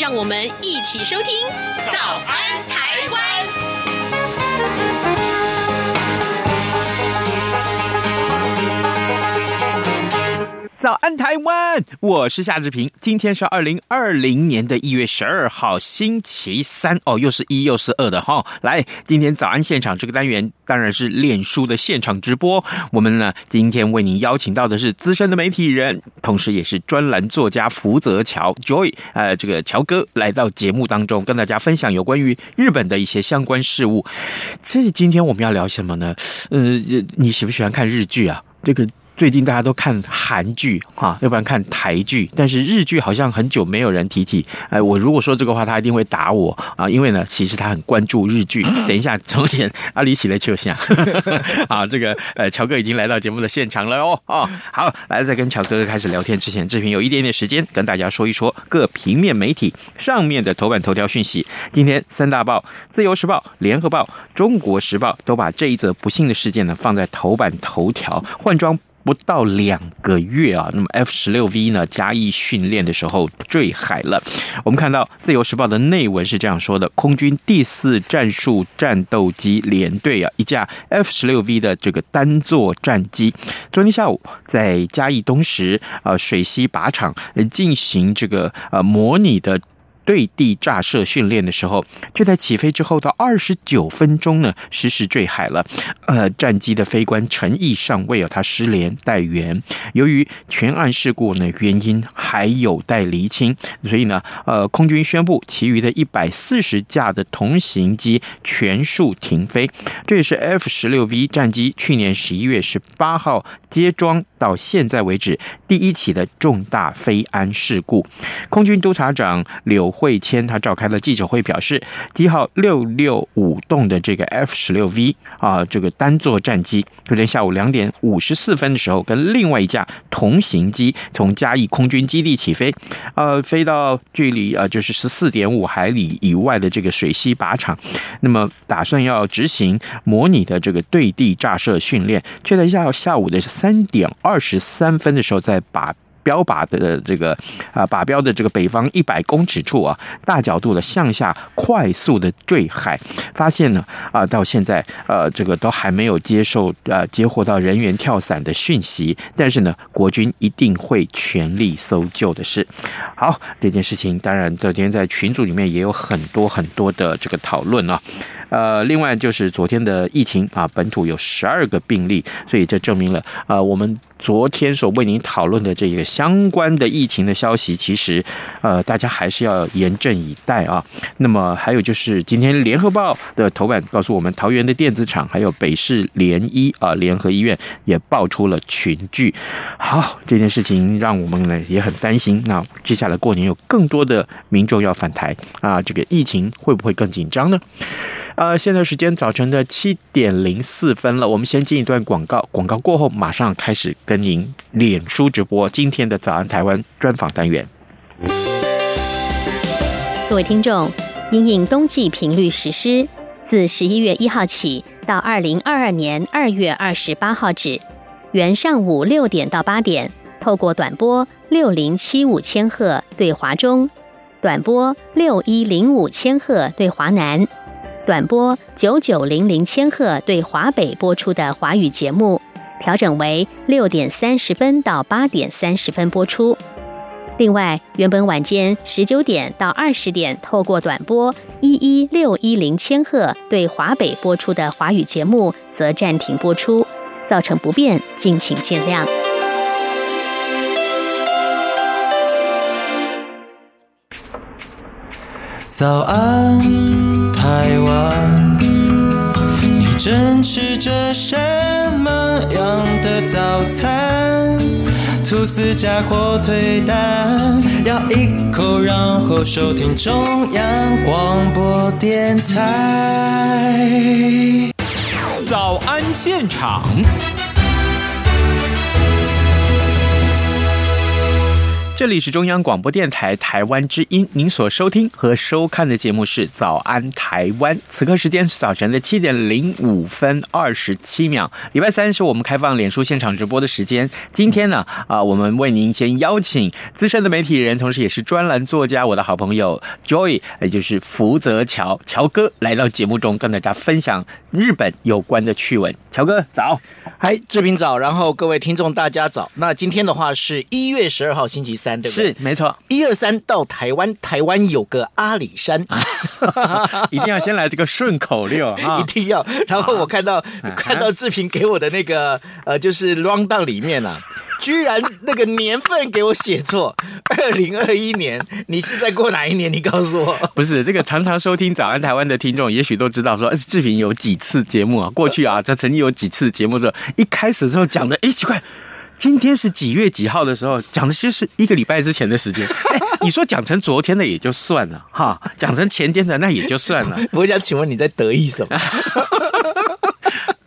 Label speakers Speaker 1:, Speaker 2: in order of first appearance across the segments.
Speaker 1: 让我们一起收听《早安台湾》。
Speaker 2: 早安，台湾！我是夏志平。今天是二零二零年的一月十二号，星期三哦，又是一又是二的哈、来，今天早安现场这个单元当然是脸书的现场直播。我们呢，今天为您邀请到的是资深的媒体人，同时也是专栏作家福泽乔 Joy，呃，这个乔哥来到节目当中，跟大家分享有关于日本的一些相关事务。这今天我们要聊什么呢？呃，你喜不喜欢看日剧啊？这个。最近大家都看韩剧哈，要不然看台剧，但是日剧好像很久没有人提起。哎，我如果说这个话，他一定会打我啊，因为呢，其实他很关注日剧。等一下，重点阿里起来就下 啊，这个呃，乔哥已经来到节目的现场了哦哦，好，来在跟乔哥哥开始聊天之前，志平有一点点时间跟大家说一说各平面媒体上面的头版头条讯息。今天三大报《自由时报》《联合报》《中国时报》都把这一则不幸的事件呢放在头版头条，换装。不到两个月啊，那么 F 十六 V 呢，嘉义训练的时候坠海了。我们看到《自由时报》的内文是这样说的：空军第四战术战斗机联队啊，一架 F 十六 V 的这个单座战机，昨天下午在嘉义东石啊水西靶场进行这个呃模拟的。对地炸射训练的时候，就在起飞之后到二十九分钟呢，失事坠海了。呃，战机的飞官陈毅上尉啊，他失联待援。由于全案事故呢原因还有待厘清，所以呢，呃，空军宣布其余的一百四十架的同型机全数停飞。这也是 F 十六 V 战机去年十一月十八号接装到现在为止第一起的重大飞安事故。空军督察长柳惠谦他召开了记者会，表示，机号六六五栋的这个 F 十六 V 啊，这个单座战机，昨天下午两点五十四分的时候，跟另外一架同型机从嘉义空军基地起飞，呃，飞到距离呃就是十四点五海里以外的这个水西靶场，那么打算要执行模拟的这个对地炸射训练，却在下下午的三点二十三分的时候，在把。标靶的这个啊，靶标的这个北方一百公尺处啊，大角度的向下快速的坠海，发现呢啊，到现在呃，这个都还没有接受呃接获到人员跳伞的讯息，但是呢，国军一定会全力搜救的事。好，这件事情当然昨天在群组里面也有很多很多的这个讨论啊。呃，另外就是昨天的疫情啊，本土有十二个病例，所以这证明了啊，我们昨天所为您讨论的这个相关的疫情的消息，其实呃，大家还是要严阵以待啊。那么还有就是今天联合报的头版告诉我们，桃园的电子厂还有北市联医啊联合医院也爆出了群聚。好，这件事情让我们呢也很担心。那接下来过年有更多的民众要返台啊，这个疫情会不会更紧张呢？呃，现在时间早晨的七点零四分了，我们先进一段广告，广告过后马上开始跟您脸书直播今天的早安台湾专访单元。
Speaker 3: 各位听众，因应冬季频率实施，自十一月一号起到二零二二年二月二十八号止，原上午六点到八点，透过短波六零七五千赫对华中，短波六一零五千赫对华南。短波九九零零千赫对华北播出的华语节目，调整为六点三十分到八点三十分播出。另外，原本晚间十九点到二十点透过短波一一六一零千赫对华北播出的华语节目，则暂停播出，造成不便，敬请见谅。
Speaker 4: 早安。台湾，你正吃着什样的早餐？吐司加火腿蛋，咬一口，然后收听中央广播电台。
Speaker 2: 早安现场。这里是中央广播电台台湾之音，您所收听和收看的节目是《早安台湾》。此刻时间是早晨的七点零五分二十七秒。礼拜三是我们开放脸书现场直播的时间。今天呢，啊，我们为您先邀请资深的媒体人，同时也是专栏作家，我的好朋友 Joy，也就是福泽乔乔哥，来到节目中跟大家分享日本有关的趣闻。乔哥早，
Speaker 5: 嗨，志平早，然后各位听众大家早。那今天的话是一月十二号星期三。对对
Speaker 2: 是没错，
Speaker 5: 一二三到台湾，台湾有个阿里山，
Speaker 2: 一定要先来这个顺口溜 啊，
Speaker 5: 一定要。然后我看到、啊、看到志平给我的那个呃，就是 rundown 里面啊，居然那个年份给我写错，二零二一年，你是在过哪一年？你告诉我。
Speaker 2: 不是这个常常收听早安台湾的听众，也许都知道说，志平有几次节目啊，过去啊，他曾经有几次节目的，一开始的时候讲的，哎，奇怪。今天是几月几号的时候讲的，其实是一个礼拜之前的时间。哎，你说讲成昨天的也就算了哈，讲成前天的那也就算了。
Speaker 5: 我想请问你在得意什么？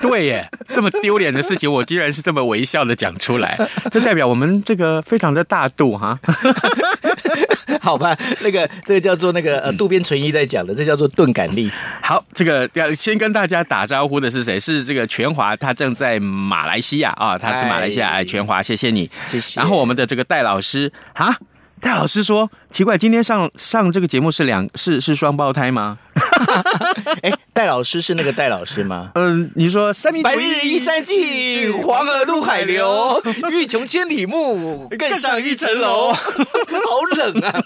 Speaker 2: 对耶，这么丢脸的事情，我居然是这么微笑的讲出来，这代表我们这个非常的大度哈。
Speaker 5: 好吧，那个这个叫做那个呃渡边淳一在讲的，这叫做钝感力。
Speaker 2: 好，这个要先跟大家打招呼的是谁？是这个全华，他正在马来西亚啊，他是马来西亚哎，全华，谢谢你，谢谢。然后我们的这个戴老师啊，戴老师说奇怪，今天上上这个节目是两是是双胞胎吗？
Speaker 5: 哎，戴老师是那个戴老师吗？
Speaker 2: 嗯，你说三
Speaker 5: 白日依山尽，黄河入海流，欲穷千里目，更上一层楼。好冷啊！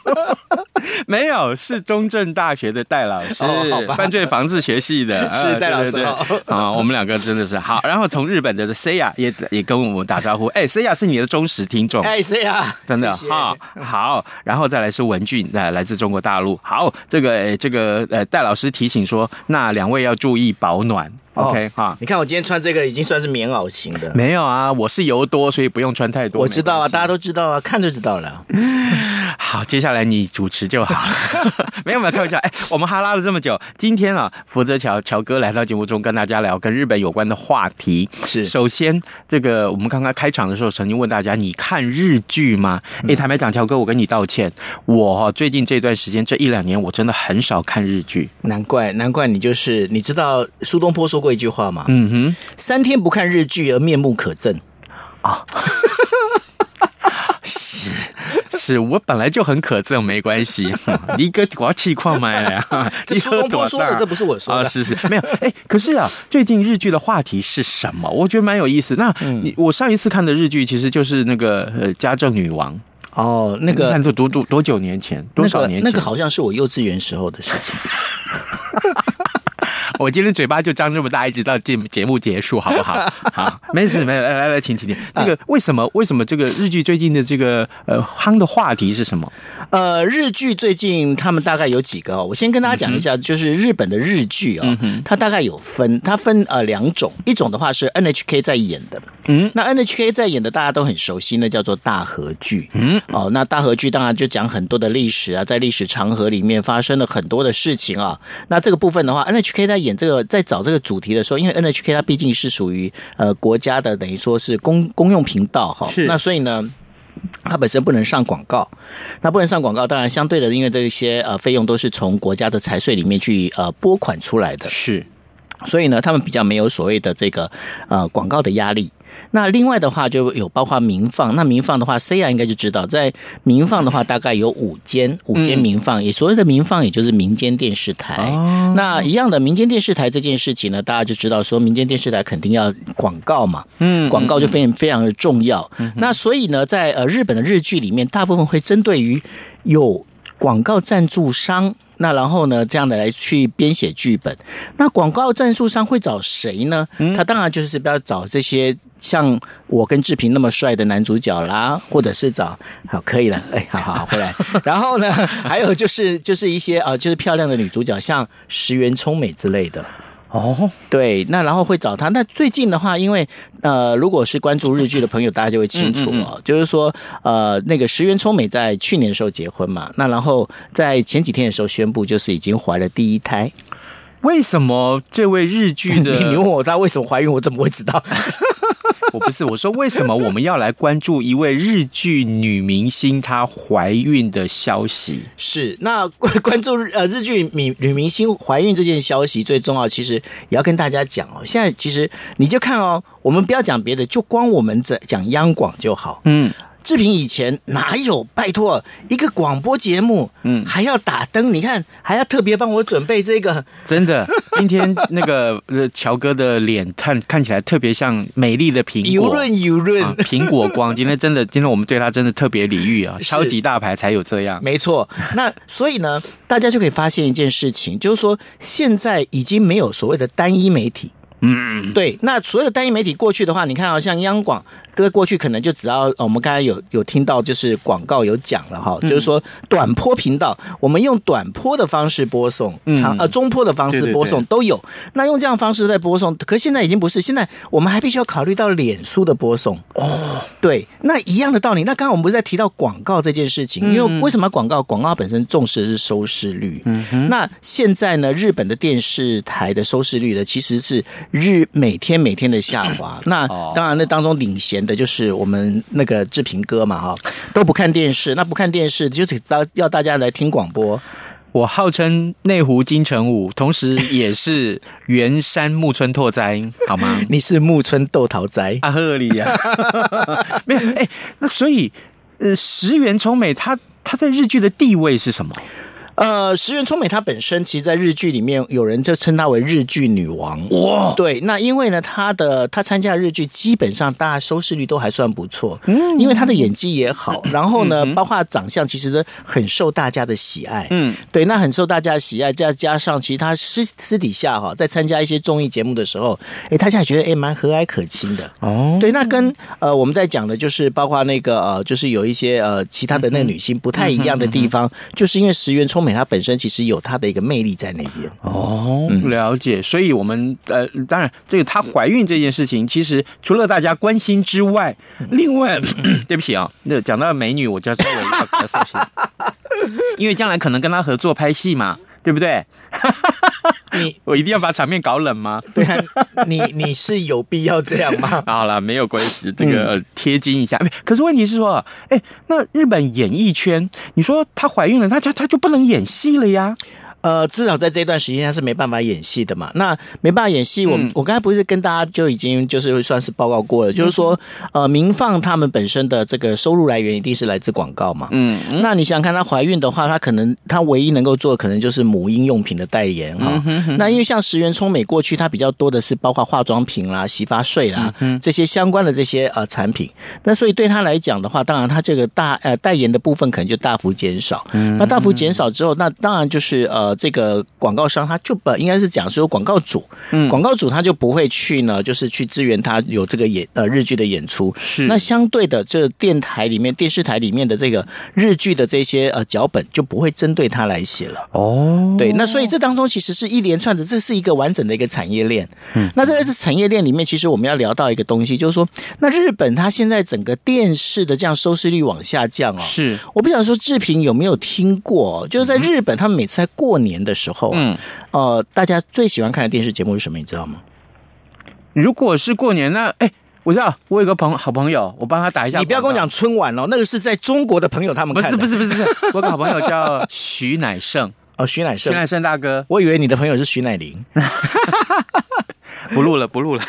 Speaker 2: 没有，是中正大学的戴老师，哦、犯罪防治学系的，
Speaker 5: 是戴老师。
Speaker 2: 啊，我们两个真的是好。然后从日本的 Saya 也也跟我们打招呼。哎，Saya 是你的忠实听众。
Speaker 5: 哎，Saya，
Speaker 2: 真的哈好。然后再来是文俊，来来自中国大陆。好，这个这个呃戴老师。提醒说，那两位要注意保暖。OK 哈，
Speaker 5: 你看我今天穿这个已经算是棉袄型的。
Speaker 2: 没有啊，我是油多，所以不用穿太多。
Speaker 5: 我知道啊，大家都知道啊，看就知道了。
Speaker 2: 好，接下来你主持就好了。没有没有开玩笑，哎，我们哈拉了这么久，今天啊，福泽乔乔哥来到节目中跟大家聊跟日本有关的话题。
Speaker 5: 是，
Speaker 2: 首先这个我们刚刚开场的时候曾经问大家，你看日剧吗？哎，坦白讲，乔哥，我跟你道歉，我最近这段时间这一两年我真的很少看日剧。
Speaker 5: 难怪难怪你就是你知道苏东坡说过。一句话吗，
Speaker 2: 嗯哼，
Speaker 5: 三天不看日剧而面目可憎啊，
Speaker 2: 是是，我本来就很可憎，没关系，你个我要气矿买了呀，
Speaker 5: 这苏东坡说的，这不是我说的，
Speaker 2: 啊、是是，没有，哎，可是啊，最近日剧的话题是什么？我觉得蛮有意思。那你我上一次看的日剧其实就是那个呃《家政女王》
Speaker 5: 哦，那个
Speaker 2: 看多多多久年前？多少年前？
Speaker 5: 那个、那个好像是我幼稚园时候的事情。
Speaker 2: 我今天嘴巴就张这么大，一直到节节目结束，好不好？好，没事没事，来来来，请请请。那个为什么为什么这个日剧最近的这个呃夯的话题是什么？
Speaker 5: 呃，日剧最近他们大概有几个哦，我先跟大家讲一下，嗯、就是日本的日剧啊、哦，嗯、它大概有分，它分呃两种，一种的话是 NHK 在演的，嗯，那 NHK 在演的大家都很熟悉，那叫做大和剧，嗯，哦，那大和剧当然就讲很多的历史啊，在历史长河里面发生了很多的事情啊，那这个部分的话，NHK 在演。演这个在找这个主题的时候，因为 NHK 它毕竟是属于呃国家的，等于说是公公用频道哈，那所以呢，它本身不能上广告，那不能上广告，当然相对的，因为这些呃费用都是从国家的财税里面去呃拨款出来的，
Speaker 2: 是，
Speaker 5: 所以呢，他们比较没有所谓的这个呃广告的压力。那另外的话就有包括民放，那民放的话，C 亚应该就知道，在民放的话大概有五间，五间民放，也所谓的民放也就是民间电视台。那一样的民间电视台这件事情呢，大家就知道说，民间电视台肯定要广告嘛，嗯，广告就非常非常的重要。那所以呢，在呃日本的日剧里面，大部分会针对于有广告赞助商。那然后呢，这样的来去编写剧本。那广告赞助商会找谁呢？他当然就是不要找这些像我跟志平那么帅的男主角啦，或者是找好可以了，哎，好好回来。然后呢，还有就是就是一些啊，就是漂亮的女主角，像石原聪美之类的。
Speaker 2: 哦，
Speaker 5: 对，那然后会找他。那最近的话，因为呃，如果是关注日剧的朋友，大家就会清楚哦，嗯嗯嗯就是说呃，那个石原聪美在去年的时候结婚嘛，那然后在前几天的时候宣布，就是已经怀了第一胎。
Speaker 2: 为什么这位日剧 的？
Speaker 5: 你问我她为什么怀孕，我怎么会知道？
Speaker 2: 我不是，我说为什么我们要来关注一位日剧女明星她怀孕的消息？
Speaker 5: 是那关注呃日剧女女明星怀孕这件消息最重要，其实也要跟大家讲哦。现在其实你就看哦，我们不要讲别的，就光我们这讲央广就好。嗯。志平以前哪有？拜托一个广播节目，嗯，还要打灯，你看还要特别帮我准备这个，
Speaker 2: 真的，今天那个呃乔哥的脸看看起来特别像美丽的苹果，
Speaker 5: 油润油润，
Speaker 2: 苹果光，今天真的，今天我们对他真的特别礼遇啊，超级大牌才有这样，
Speaker 5: 没错。那所以呢，大家就可以发现一件事情，就是说现在已经没有所谓的单一媒体。嗯，对，那所有的单一媒体过去的话，你看啊，像央广，哥过去可能就只要我们刚才有有听到，就是广告有讲了哈，就是说短波频道，我们用短波的方式播送，长呃中波的方式播送都有。那用这样方式在播送，可现在已经不是，现在我们还必须要考虑到脸书的播送哦。对，那一样的道理。那刚刚我们不是在提到广告这件事情，因为为什么广告？广告本身重视的是收视率。嗯哼。那现在呢，日本的电视台的收视率呢，其实是。日每天每天的下滑，那当然那当中领衔的就是我们那个志平哥嘛哈，都不看电视，那不看电视就是要要大家来听广播。
Speaker 2: 我号称内湖金城武，同时也是圆山木村拓哉，好吗？
Speaker 5: 你是木村豆桃哉
Speaker 2: 啊？合理呀，没有哎，那所以呃，石原聪美她她在日剧的地位是什么？
Speaker 5: 呃，石原聪美她本身其实，在日剧里面，有人就称她为日剧女王。哇，对，那因为呢，她的她参加的日剧基本上大家收视率都还算不错，嗯，因为她的演技也好，然后呢，包括长相其实都很受大家的喜爱。嗯，对，那很受大家的喜爱，再加上其实她私私底下哈，在参加一些综艺节目的时候，哎，大家也觉得哎蛮和蔼可亲的。哦，对，那跟呃我们在讲的就是包括那个呃，就是有一些呃其他的那个女星不太一样的地方，就是因为石原聪她本身其实有她的一个魅力在那边
Speaker 2: 哦，了解。所以，我们呃，当然，这个她怀孕这件事情，其实除了大家关心之外，另外，对不起啊、哦，那讲到美女，我就要稍微要小心，因为将来可能跟她合作拍戏嘛，对不对？你 我一定要把场面搞冷吗？
Speaker 5: 对啊，你你是有必要这样吗？
Speaker 2: 好了，没有关系，这个贴金一下。可是问题是说，哎，那日本演艺圈，你说她怀孕了，她她她就不能演戏了呀？
Speaker 5: 呃，至少在这段时间他是没办法演戏的嘛。那没办法演戏，我、嗯、我刚才不是跟大家就已经就是算是报告过了，嗯、就是说，呃，明放他们本身的这个收入来源一定是来自广告嘛。嗯，那你想想看，她怀孕的话，她可能她唯一能够做的可能就是母婴用品的代言哈。那因为像石原聪美过去，她比较多的是包括化妆品啦、洗发水啦、嗯、这些相关的这些呃产品。那所以对她来讲的话，当然她这个大呃代言的部分可能就大幅减少。嗯，那大幅减少之后，那当然就是呃。这个广告商他就不应该是讲说广告主，嗯，广告主他就不会去呢，就是去支援他有这个演呃日剧的演出。是那相对的，这电台里面、电视台里面的这个日剧的这些呃脚本就不会针对他来写了。哦，对，那所以这当中其实是一连串的，这是一个完整的一个产业链。嗯，那这个是产业链里面，其实我们要聊到一个东西，就是说，那日本它现在整个电视的这样收视率往下降哦。是，我不想说志平有没有听过，就是在日本，他们每次在过年。年的时候，嗯，呃，大家最喜欢看的电视节目是什么？你知道吗？
Speaker 2: 如果是过年，那哎，我知道，我有个朋好朋友，我帮他打一下。
Speaker 5: 你不要跟我讲春晚哦，那个是在中国的朋友他们看的。
Speaker 2: 不是不是不是不是，我有个好朋友叫徐乃胜
Speaker 5: 哦，徐乃胜，
Speaker 2: 徐乃胜大哥，
Speaker 5: 我以为你的朋友是徐乃麟。
Speaker 2: 不录了，不录了，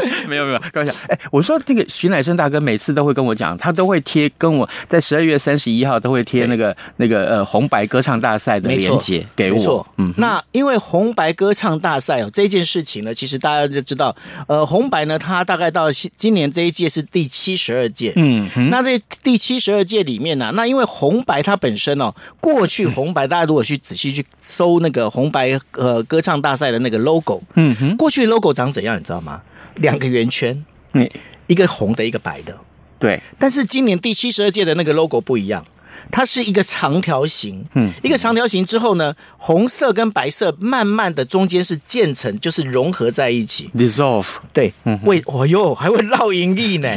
Speaker 2: 没有没有，开玩笑。哎，我说这个徐乃生大哥每次都会跟我讲，他都会贴跟我在十二月三十一号都会贴那个那个呃红白歌唱大赛的链接给我。嗯，
Speaker 5: 那因为红白歌唱大赛哦这件事情呢，其实大家就知道，呃，红白呢，它大概到今年这一届是第七十二届，嗯，那这第七十二届里面呢，那因为红白它本身哦，过去红白大家如果去仔细去搜那个红白呃歌唱大赛的那个 logo，嗯哼，过去 logo 长怎样，你知道吗？两个圆圈，嗯，一个红的，一个白的，
Speaker 2: 对。
Speaker 5: 但是今年第七十二届的那个 logo 不一样，它是一个长条形，嗯，一个长条形之后呢，红色跟白色慢慢的中间是渐层，就是融合在一起
Speaker 2: ，dissolve，
Speaker 5: 对，为哦哟还会绕盈利呢，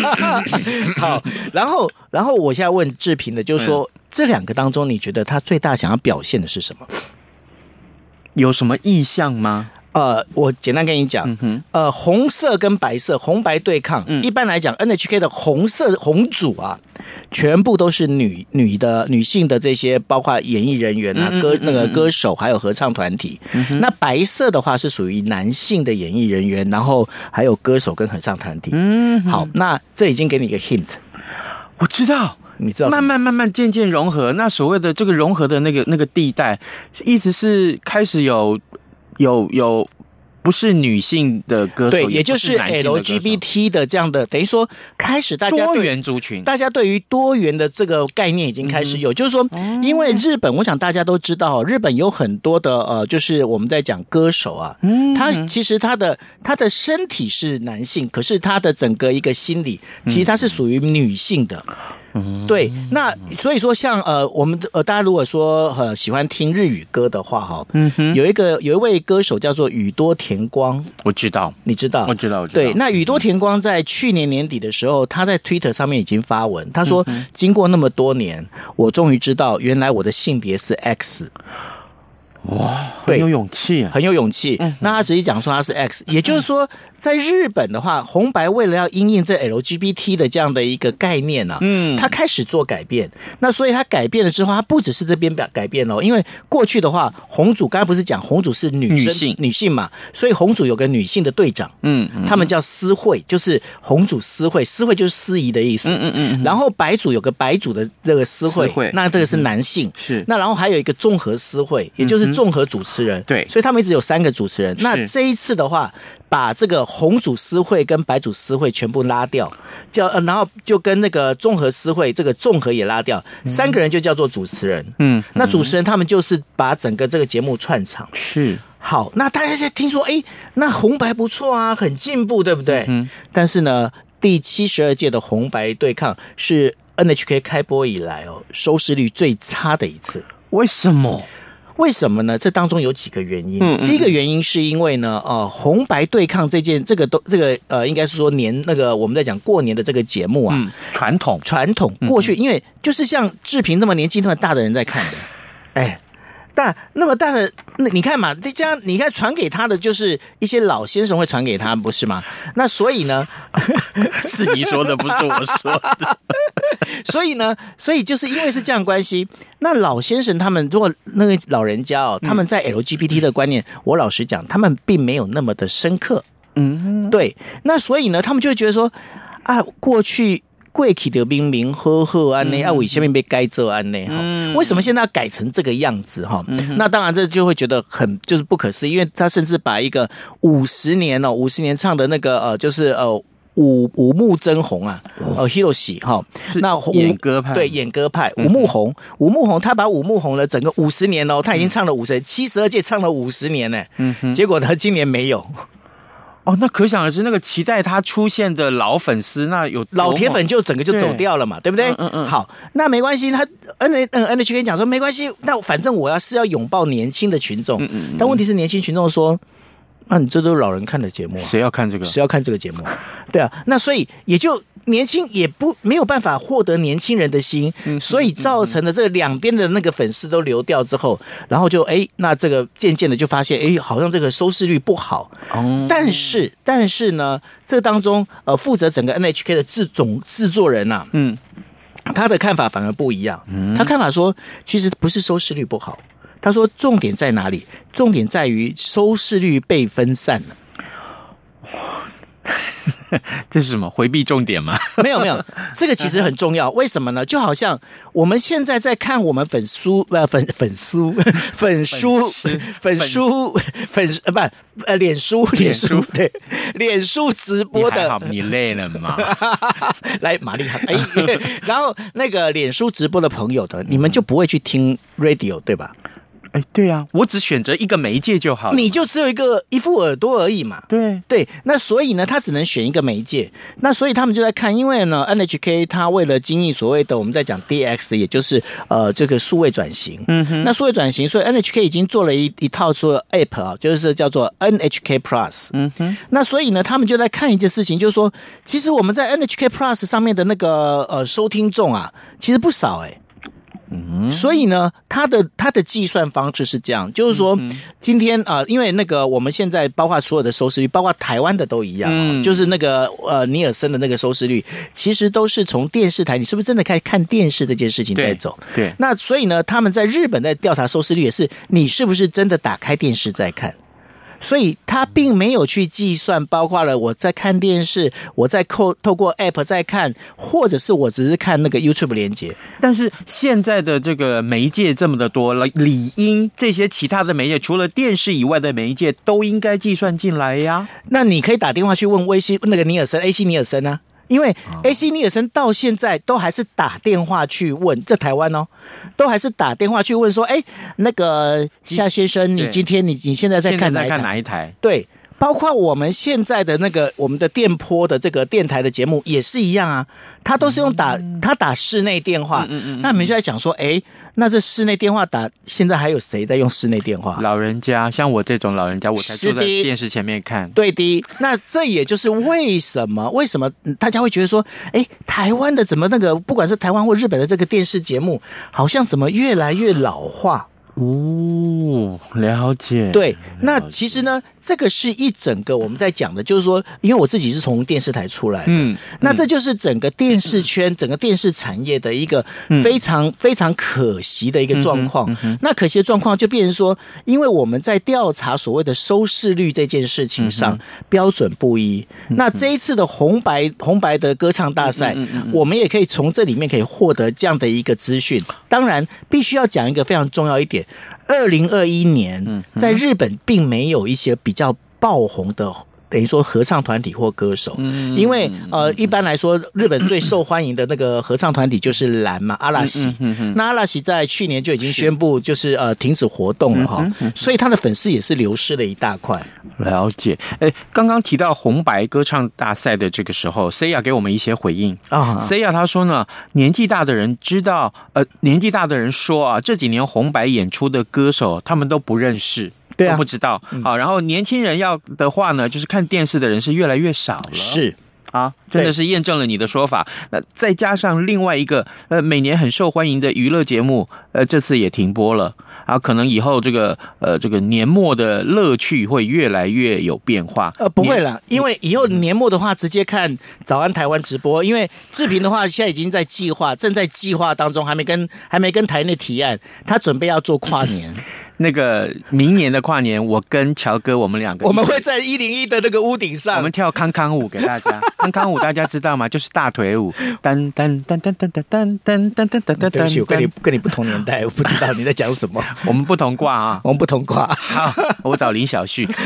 Speaker 5: 好，然后然后我现在问志平的，就是说、嗯、这两个当中，你觉得他最大想要表现的是什么？
Speaker 2: 有什么意向吗？
Speaker 5: 呃，我简单跟你讲，嗯、呃，红色跟白色，红白对抗。嗯、一般来讲，NHK 的红色红组啊，全部都是女女的女性的这些，包括演艺人员啊，嗯、歌那个歌手，还有合唱团体。嗯、那白色的话是属于男性的演艺人员，然后还有歌手跟合唱团体。嗯，好，那这已经给你一个 hint，
Speaker 2: 我知道，
Speaker 5: 你知道，
Speaker 2: 慢慢慢慢渐渐融合。那所谓的这个融合的那个那个地带，意思是开始有。有有不是女性的歌手，
Speaker 5: 对，也就是 LGBT 的这样的，等于说开始大家
Speaker 2: 多元族群，大
Speaker 5: 家对于多元的这个概念已经开始有，嗯、就是说，因为日本，我想大家都知道，日本有很多的呃，就是我们在讲歌手啊，嗯，他其实他的他的身体是男性，可是他的整个一个心理，其实他是属于女性的。嗯对，那所以说像呃，我们呃，大家如果说呃喜欢听日语歌的话哈，嗯哼，有一个有一位歌手叫做宇多田光，
Speaker 2: 我知道，
Speaker 5: 你知道，
Speaker 2: 我知道，我知道。
Speaker 5: 对，那宇多田光在去年年底的时候，他在 Twitter 上面已经发文，他说，经过那么多年，我终于知道原来我的性别是 X。
Speaker 2: 哇，很有勇气，啊
Speaker 5: 很有勇气。那他直接讲说他是 X，也就是说，在日本的话，红白为了要因应这 LGBT 的这样的一个概念呢，嗯，他开始做改变。那所以他改变了之后，他不只是这边表改变哦，因为过去的话，红组刚才不是讲红组是女生女性女性嘛，所以红组有个女性的队长，嗯，他们叫司会，就是红组司会，司会就是司仪的意思，嗯嗯嗯。然后白组有个白组的这个司会，那这个是男性，是。那然后还有一个综合司会，也就是。综合主持人对，所以他们一直有三个主持人。那这一次的话，把这个红主司会跟白主司会全部拉掉，叫呃，然后就跟那个综合司会这个综合也拉掉，三个人就叫做主持人。嗯，那主持人他们就是把整个这个节目串场。是好，那大家在听说，哎，那红白不错啊，很进步，对不对？嗯。但是呢，第七十二届的红白对抗是 NHK 开播以来哦，收视率最差的一次。
Speaker 2: 为什么？
Speaker 5: 为什么呢？这当中有几个原因。嗯嗯、第一个原因是因为呢，呃，红白对抗这件这个都这个呃，应该是说年那个我们在讲过年的这个节目啊，
Speaker 2: 嗯、传统
Speaker 5: 传统过去，因为就是像志平那么年纪那么大的人在看的，哎。但那么大的，那你看嘛，这样你看传给他的就是一些老先生会传给他，不是吗？那所以呢，
Speaker 2: 是你说的，不是我说的。
Speaker 5: 所以呢，所以就是因为是这样关系，那老先生他们如果那个老人家哦，他们在 LGBT 的观念，我老实讲，他们并没有那么的深刻。嗯，对。那所以呢，他们就会觉得说啊，过去。贵气的明明呵呵安内，啊，为什么被改做安内？哈，为什么现在要改成这个样子？哈，那当然这就会觉得很就是不可思议，因为他甚至把一个五十年哦，五十年唱的那个呃，就是呃五五木真红啊，哦，Hiroshi 哈，那
Speaker 2: 演歌派。对
Speaker 5: 演歌派五木红，五木红他把五木红了整个五十年哦，他已经唱了五十七十二届唱了五十年呢，嗯，结果他今年没有。
Speaker 2: 哦，那可想而知，那个期待他出现的老粉丝，那有
Speaker 5: 老铁粉就整个就走掉了嘛，对，对不对？嗯嗯，嗯。好，那没关系，他 N H 嗯 N H 跟你讲说没关系，那反正我要是要拥抱年轻的群众，嗯嗯，但问题是年轻群众说，那你这都是老人看的节目啊，
Speaker 2: 谁要看这个？
Speaker 5: 谁要看这个节目？对啊，那所以也就。年轻也不没有办法获得年轻人的心，所以造成了这个两边的那个粉丝都流掉之后，然后就哎，那这个渐渐的就发现哎，好像这个收视率不好。哦但是但是呢，这当中呃，负责整个 NHK 的制总制作人呐，嗯，他的看法反而不一样。嗯他看法说，其实不是收视率不好，他说重点在哪里？重点在于收视率被分散了。
Speaker 2: 这是什么？回避重点吗？
Speaker 5: 没有没有，这个其实很重要。为什么呢？就好像我们现在在看我们粉书呃粉 粉书粉书粉书粉呃不呃脸书脸书对脸书直播的。
Speaker 2: 你好，你累了吗？
Speaker 5: 来，玛丽哎，然后那个脸书直播的朋友的，你们就不会去听 radio 对吧？
Speaker 2: 哎，对呀、啊，我只选择一个媒介就好了，
Speaker 5: 你就只有一个一副耳朵而已嘛。
Speaker 2: 对
Speaker 5: 对，那所以呢，他只能选一个媒介。那所以他们就在看，因为呢，NHK 他为了经历所谓的我们在讲 DX，也就是呃这个数位转型。嗯哼。那数位转型，所以 NHK 已经做了一一套说 App 啊，就是叫做 NHK Plus。嗯哼。那所以呢，他们就在看一件事情，就是说，其实我们在 NHK Plus 上面的那个呃收听众啊，其实不少哎、欸。所以呢，它的它的计算方式是这样，就是说，今天啊、呃，因为那个我们现在包括所有的收视率，包括台湾的都一样，嗯、就是那个呃尼尔森的那个收视率，其实都是从电视台，你是不是真的开始看电视这件事情在走？
Speaker 2: 对。对
Speaker 5: 那所以呢，他们在日本在调查收视率也是，你是不是真的打开电视在看？所以他并没有去计算，包括了我在看电视，我在扣透过 App 在看，或者是我只是看那个 YouTube 连接。
Speaker 2: 但是现在的这个媒介这么的多了，理应这些其他的媒介，除了电视以外的媒介，都应该计算进来呀。
Speaker 5: 那你可以打电话去问威西那个尼尔森 AC 尼尔森啊。因为 AC 尼尔森到现在都还是打电话去问，在台湾哦，都还是打电话去问说，哎，那个夏先生，你今天你你现在在看哪一台？
Speaker 2: 看哪一台？
Speaker 5: 对。包括我们现在的那个我们的电波的这个电台的节目也是一样啊，他都是用打他打室内电话，嗯嗯，那你们就在想说，哎，那这室内电话打现在还有谁在用室内电话？
Speaker 2: 老人家，像我这种老人家，我才坐在电视前面看。
Speaker 5: 对的，那这也就是为什么为什么大家会觉得说，哎，台湾的怎么那个不管是台湾或日本的这个电视节目，好像怎么越来越老化？
Speaker 2: 哦，了解。
Speaker 5: 对，那其实呢，这个是一整个我们在讲的，就是说，因为我自己是从电视台出来的，嗯，那这就是整个电视圈、整个电视产业的一个非常非常可惜的一个状况。那可惜的状况就变成说，因为我们在调查所谓的收视率这件事情上标准不一。那这一次的红白红白的歌唱大赛，我们也可以从这里面可以获得这样的一个资讯。当然，必须要讲一个非常重要一点。二零二一年，在日本并没有一些比较爆红的。等于说合唱团体或歌手，嗯因为呃，一般来说，日本最受欢迎的那个合唱团体就是蓝嘛，阿拉西。那阿拉西在去年就已经宣布，就是呃停止活动了哈，所以他的粉丝也是流失了一大块。
Speaker 2: 了解。哎，刚刚提到红白歌唱大赛的这个时候，Saya 给我们一些回应啊。Saya 他说呢，年纪大的人知道，呃，年纪大的人说啊，这几年红白演出的歌手他们都不认识。
Speaker 5: 对啊，
Speaker 2: 都不知道。好，然后年轻人要的话呢，就是看电视的人是越来越少了。
Speaker 5: 是
Speaker 2: 啊，真的是验证了你的说法。那再加上另外一个，呃，每年很受欢迎的娱乐节目，呃，这次也停播了。啊，可能以后这个，呃，这个年末的乐趣会越来越有变化。
Speaker 5: 呃，不会了，因为以后年末的话，直接看早安台湾直播。因为志平的话，现在已经在计划，正在计划当中，还没跟还没跟台内提案，他准备要做跨年。
Speaker 2: 那个明年的跨年，我跟乔哥，我们两个，
Speaker 5: 我们会在一零一的那个屋顶上，
Speaker 2: 我们跳康康舞给大家。康康舞大家知道吗？就是大腿舞。噔噔噔噔噔噔噔噔噔噔噔噔。
Speaker 5: 对不起，我跟你跟你不同年代，我不知道你在讲什么。
Speaker 2: 我们不同挂啊，
Speaker 5: 我们不同挂。
Speaker 2: 好，我找林小旭。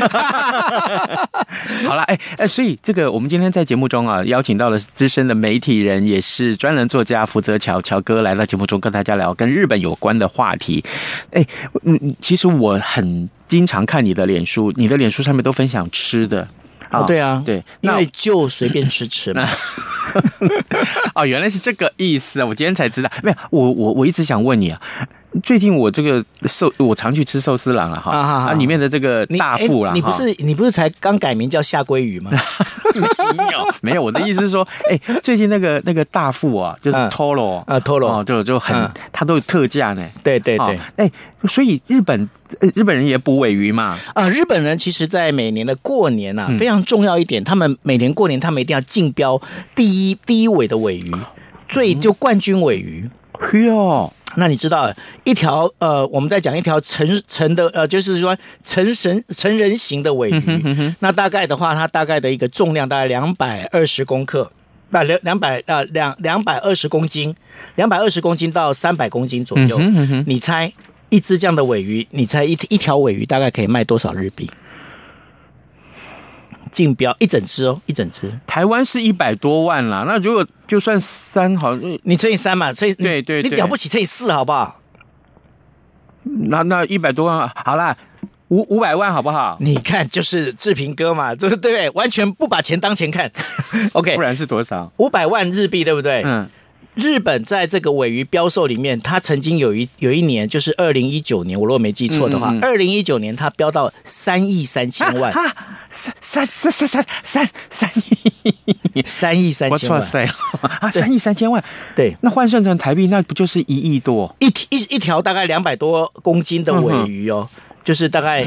Speaker 2: 好了，哎哎，所以这个我们今天在节目中啊，邀请到了资深的媒体人，也是专栏作家福泽乔乔哥来到节目中跟大家聊跟日本有关的话题。哎，嗯。其实我很经常看你的脸书，你的脸书上面都分享吃的
Speaker 5: 啊、哦，对啊，
Speaker 2: 对，
Speaker 5: 因为就随便吃吃嘛。
Speaker 2: 哦，原来是这个意思啊！我今天才知道，没有，我我我一直想问你啊。最近我这个寿，我常去吃寿司郎了哈，啊，里面的这个大富啦，
Speaker 5: 你不是你不是才刚改名叫夏鲑鱼吗？
Speaker 2: 没 有没有，我的意思是说，哎，最近那个那个大富啊，就是 Toro
Speaker 5: 啊 Toro
Speaker 2: 就就很，它都有特价呢。
Speaker 5: 对对对，
Speaker 2: 哎，所以日本日本人也捕尾鱼嘛？
Speaker 5: 啊，日本人其实，在每年的过年啊，非常重要一点，他们每年过年，他们一定要竞标第一第一尾的尾鱼，最就冠军尾鱼。
Speaker 2: 哟。
Speaker 5: 那你知道一条呃，我们在讲一条成成的呃，就是说成神成人形的尾鱼，那大概的话，它大概的一个重量大概两百二十公克，不两两百呃两两百二十公斤，两百二十公斤到三百公斤左右。你猜一只这样的尾鱼，你猜一一条尾鱼大概可以卖多少日币？竞标一整只哦，一整只。
Speaker 2: 台湾是一百多万啦，那如果就算三好，
Speaker 5: 你乘以三嘛，乘以
Speaker 2: 对对，
Speaker 5: 你了不起乘以四好不好？
Speaker 2: 那那一百多万，好啦，五五百万好不好？
Speaker 5: 你看，就是志平哥嘛，对不对？完全不把钱当钱看。OK，
Speaker 2: 不然是多少？
Speaker 5: 五百万日币，对不对？
Speaker 2: 嗯。
Speaker 5: 日本在这个尾鱼标售里面，它曾经有一有一年，就是二零一九年，我如果没记错的话，二零一九年它标到三亿三千万，
Speaker 2: 啊三三三三三三亿，
Speaker 5: 三亿三千万，
Speaker 2: 啊，三亿三千万，
Speaker 5: 对，
Speaker 2: 那换算成台币，那不就是一亿多？
Speaker 5: 一一一条大概两百多公斤的尾鱼哦，就是大概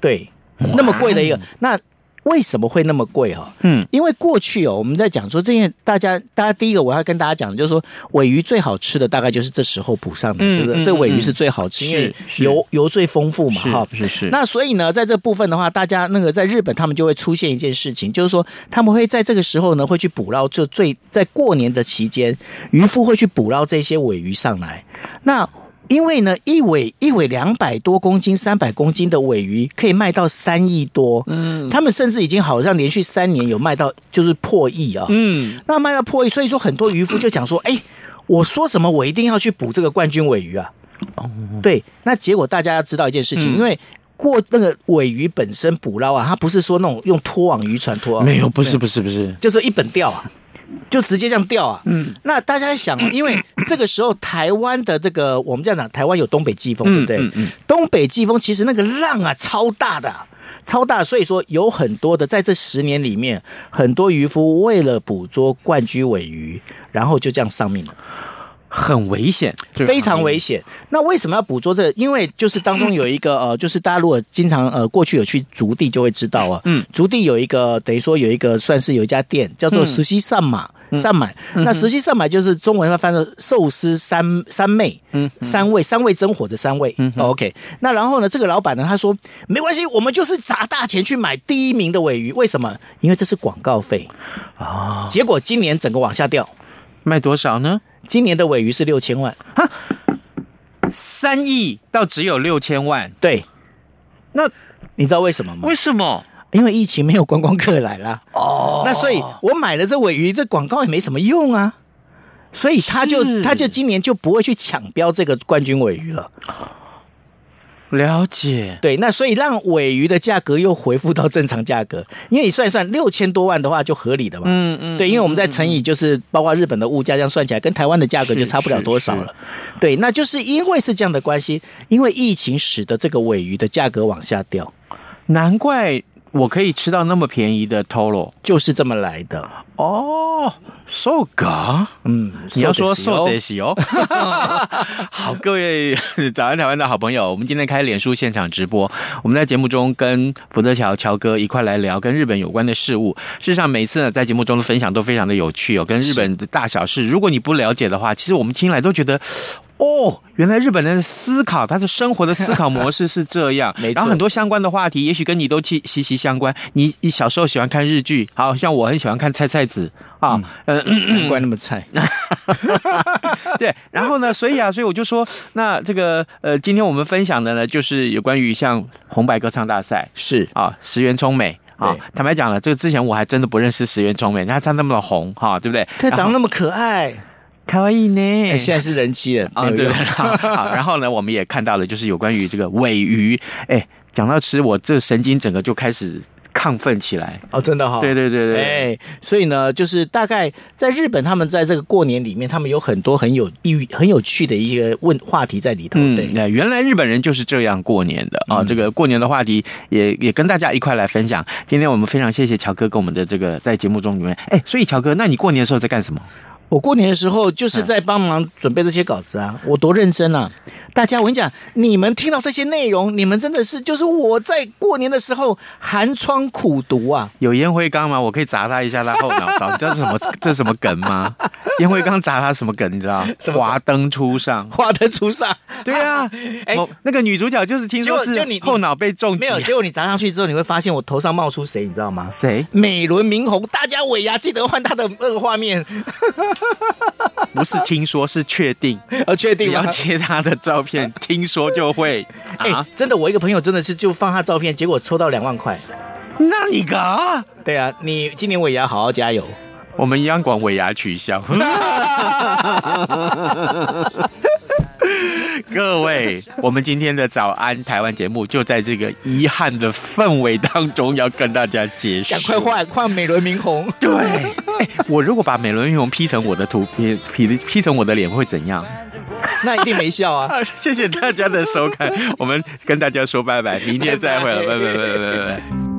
Speaker 5: 对那么贵的一个。那。为什么会那么贵哈？嗯，因为过去哦，我们在讲说这件，大家，大家第一个我要跟大家讲，就是说尾鱼最好吃的大概就是这时候捕上的，对不对？这尾鱼是最好吃，因为油油最丰富嘛，哈，
Speaker 2: 是是。
Speaker 5: 那所以呢，在这部分的话，大家那个在日本，他们就会出现一件事情，就是说他们会在这个时候呢，会去捕捞，就最在过年的期间，渔夫会去捕捞这些尾鱼上来，那。因为呢，一尾一尾两百多公斤、三百公斤的尾鱼可以卖到三亿多，嗯，他们甚至已经好像连续三年有卖到就是破亿啊，嗯，那卖到破亿，所以说很多渔夫就讲说，哎，我说什么我一定要去捕这个冠军尾鱼啊，哦，对，那结果大家要知道一件事情，因为过那个尾鱼本身捕捞啊，它不是说那种用拖网渔船拖，
Speaker 2: 没有，不是不是不是，
Speaker 5: 就是一本钓啊。就直接这样钓啊，嗯，那大家想，因为这个时候台湾的这个，我们这样讲，台湾有东北季风，对不对？嗯嗯，东北季风其实那个浪啊超大的，超大，所以说有很多的在这十年里面，很多渔夫为了捕捉冠军尾鱼，然后就这样丧命了。
Speaker 2: 很危险，
Speaker 5: 非常危险。那为什么要捕捉这个？因为就是当中有一个 呃，就是大家如果经常呃过去有去竹地，就会知道啊。嗯，竹地有一个等于说有一个算是有一家店叫做石溪上马上买。那石溪上买就是中文它翻成寿司三三昧，嗯，三味三味真火的三味。嗯，OK。那然后呢，这个老板呢他说没关系，我们就是砸大钱去买第一名的尾鱼。为什么？因为这是广告费啊。结果今年整个往下掉，
Speaker 2: 卖多少呢？
Speaker 5: 今年的尾鱼是六千万，哈，
Speaker 2: 三亿到只有六千万，
Speaker 5: 对，
Speaker 2: 那
Speaker 5: 你知道为什么吗？
Speaker 2: 为什么？
Speaker 5: 因为疫情没有观光客来了哦，那所以我买了这尾鱼，这广告也没什么用啊，所以他就他就今年就不会去抢标这个冠军尾鱼了。
Speaker 2: 了解，
Speaker 5: 对，那所以让尾鱼的价格又恢复到正常价格，因为你算一算六千多万的话就合理的嘛，嗯嗯，对，因为我们在乘以就是包括日本的物价这样算起来，跟台湾的价格就差不了多少了，对，那就是因为是这样的关系，因为疫情使得这个尾鱼的价格往下掉，
Speaker 2: 难怪。我可以吃到那么便宜的 Toro，
Speaker 5: 就是这么来的
Speaker 2: 哦。So ga，嗯，你要说 so 得西哦。好，各位 早安台湾的好朋友，我们今天开脸书现场直播，我们在节目中跟福泽桥乔哥一块来聊跟日本有关的事物。事实上，每次呢在节目中的分享都非常的有趣哦，跟日本的大小事，如果你不了解的话，其实我们听来都觉得。哦，原来日本人的思考，他的生活的思考模式是这样。没错。然后很多相关的话题，也许跟你都息息息相关。你你小时候喜欢看日剧，好像我很喜欢看菜菜子啊，呃，
Speaker 5: 难怪那么菜。
Speaker 2: 对，然后呢，所以啊，所以我就说，那这个呃，今天我们分享的呢，就是有关于像红白歌唱大赛
Speaker 5: 是啊，
Speaker 2: 石原聪美啊。坦白讲了，这个之前我还真的不认识石原聪美，你看她那么的红哈，对不对？
Speaker 5: 她长得那么可爱。
Speaker 2: 卡哇伊呢？
Speaker 5: 现在是人气了啊！
Speaker 2: 对，好，然后呢，我们也看到了，就是有关于这个尾鱼。哎，讲到吃，我这神经整个就开始亢奋起来
Speaker 5: 哦！真的哈、哦，
Speaker 2: 对对对对。
Speaker 5: 哎，所以呢，就是大概在日本，他们在这个过年里面，他们有很多很有意义、很有趣的一些问话题在里头。对，
Speaker 2: 那原来日本人就是这样过年的啊！这个过年的话题也也跟大家一块来分享。今天我们非常谢谢乔哥跟我们的这个在节目中里面。哎，所以乔哥，那你过年的时候在干什么？
Speaker 5: 我过年的时候就是在帮忙准备这些稿子啊，我多认真啊！大家，我跟你讲，你们听到这些内容，你们真的是就是我在过年的时候寒窗苦读啊！
Speaker 2: 有烟灰缸吗？我可以砸他一下，他后脑勺。你知道是什么？这是什么梗吗？烟灰缸砸他什么梗？你知道？华灯初上，
Speaker 5: 华灯初上。
Speaker 2: 对啊，哎，那个女主角就是听说是后脑被重击，
Speaker 5: 没有。结果你砸上去之后，你会发现我头上冒出谁？你知道吗？
Speaker 2: 谁？
Speaker 5: 美轮明宏。大家尾牙记得换他的那个画面。
Speaker 2: 不是听说，是确定，
Speaker 5: 呃，确定
Speaker 2: 要贴他的照片，听说就会
Speaker 5: 啊、欸！真的，我一个朋友真的是就放他照片，结果抽到两万块。
Speaker 2: 那你个？
Speaker 5: 对啊，你今年尾牙好好加油。
Speaker 2: 我们央广尾牙取消。各位，我们今天的早安台湾节目就在这个遗憾的氛围当中，要跟大家结束。
Speaker 5: 赶快换换美轮明宏。
Speaker 2: 对，哎，我如果把美轮明宏 P 成我的图片，P P 成我的脸会怎样？
Speaker 5: 那一定没笑啊！
Speaker 2: 谢谢大家的收看，我们跟大家说拜拜，明天再会了，拜拜拜拜拜拜。